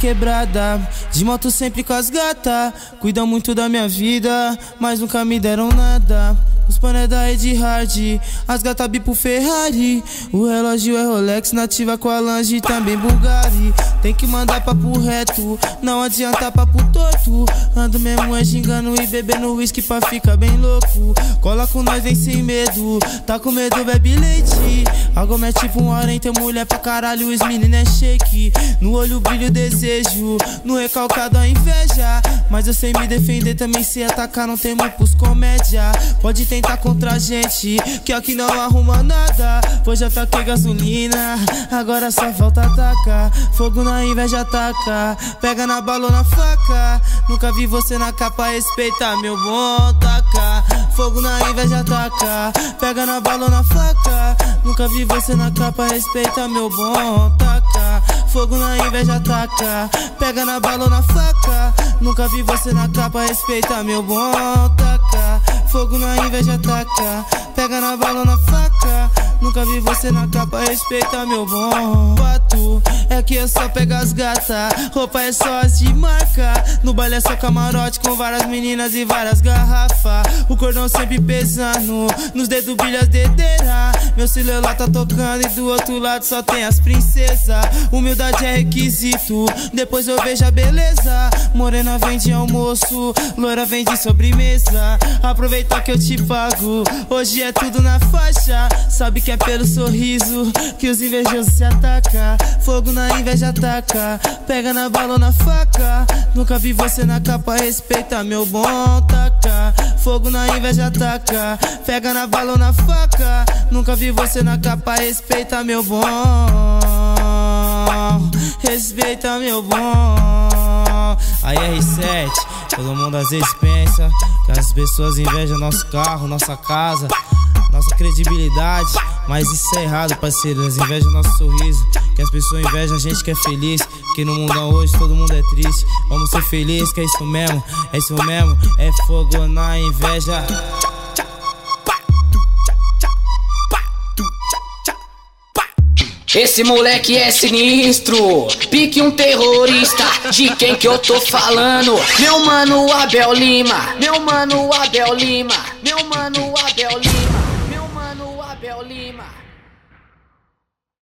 quebrada, de moto sempre com as gata. Cuidam muito da minha vida, mas nunca me deram nada. Os pané da Ed Hard, as gata bipo Ferrari. O relógio é Rolex, nativa com a Lange, também Bulgari. Tem que mandar papo reto, não adianta papo torto. Ando mesmo é gingando e bebendo whisky pra ficar bem louco. Cola com nós, vem sem medo, tá com medo, bebe leite. Algo é tipo um hora tem mulher pra caralho, os meninos é shake. No olho brilho desejo, no recalcado a inveja. Mas eu sei me defender, também sei atacar, não temo pros comédia. Pode tentar contra a gente, que aqui não arruma nada. Pois já taquei gasolina, agora só falta atacar. Fogo na inveja ataca, pega na bala na faca. Nunca vi você na capa, respeita meu bom taca. Fogo na inveja ataca, pega na bala na faca. Nunca vi você na capa, respeita meu bom taca. Fogo na inveja ataca, pega na bala na faca. Nunca vi você na capa, respeita meu bom taca. Fogo na inveja ataca, você na capa, respeita meu bom pato. É que eu só pego as gata, roupa é só as de marca. No baile é só camarote com várias meninas e várias garrafas. O cordão sempre pesando, nos dedos brilha as dedeiras. Meu celular tá tocando e do outro lado só tem as princesas. Humildade é requisito, depois eu vejo a beleza. Morena vende almoço, loira vende sobremesa. Aproveita que eu te pago, hoje é tudo na faixa. Sabe que é pelo sorriso que os invejosos se atacam. Fogo na inveja ataca, pega na bala ou na faca. Nunca vi você na capa, respeita meu bom taca. Fogo na inveja ataca, pega na bala ou na faca. Nunca vi você na capa, respeita meu bom. Respeita meu bom. Aí R7, todo mundo às vezes pensa que as pessoas invejam nosso carro, nossa casa, nossa credibilidade. Mas isso é errado, parceiro. Elas invejam nosso sorriso. Que as pessoas invejam a gente que é feliz. Que no mundão hoje todo mundo é triste. Vamos ser felizes, que é isso mesmo, é isso mesmo. É fogo na inveja. Esse moleque é sinistro, pique um terrorista. De quem que eu tô falando? Meu mano Abel Lima, meu mano Abel Lima, meu mano Abel Lima.